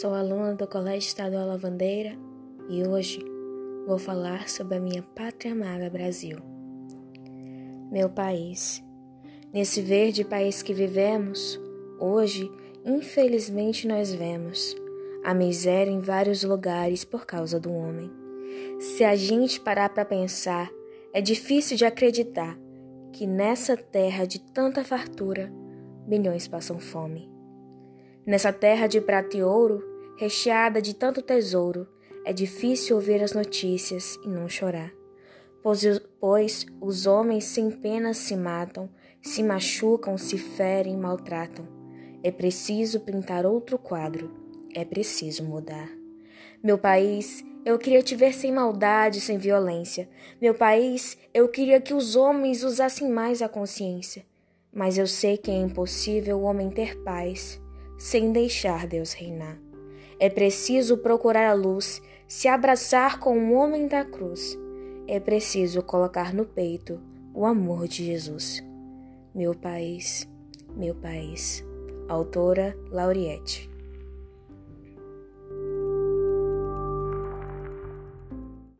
Sou aluna do Colégio Estadual Lavandeira e hoje vou falar sobre a minha pátria amada Brasil. Meu país. Nesse verde país que vivemos, hoje, infelizmente, nós vemos a miséria em vários lugares por causa do homem. Se a gente parar para pensar, é difícil de acreditar que nessa terra de tanta fartura, milhões passam fome. Nessa terra de prata e ouro, recheada de tanto tesouro, é difícil ouvir as notícias e não chorar. Pois, pois os homens sem pena se matam, se machucam, se ferem, maltratam. É preciso pintar outro quadro, é preciso mudar. Meu país, eu queria te ver sem maldade, sem violência. Meu país, eu queria que os homens usassem mais a consciência. Mas eu sei que é impossível o homem ter paz sem deixar Deus reinar. É preciso procurar a luz, se abraçar com o homem da cruz. É preciso colocar no peito o amor de Jesus. Meu país, meu país. Autora Lauriette.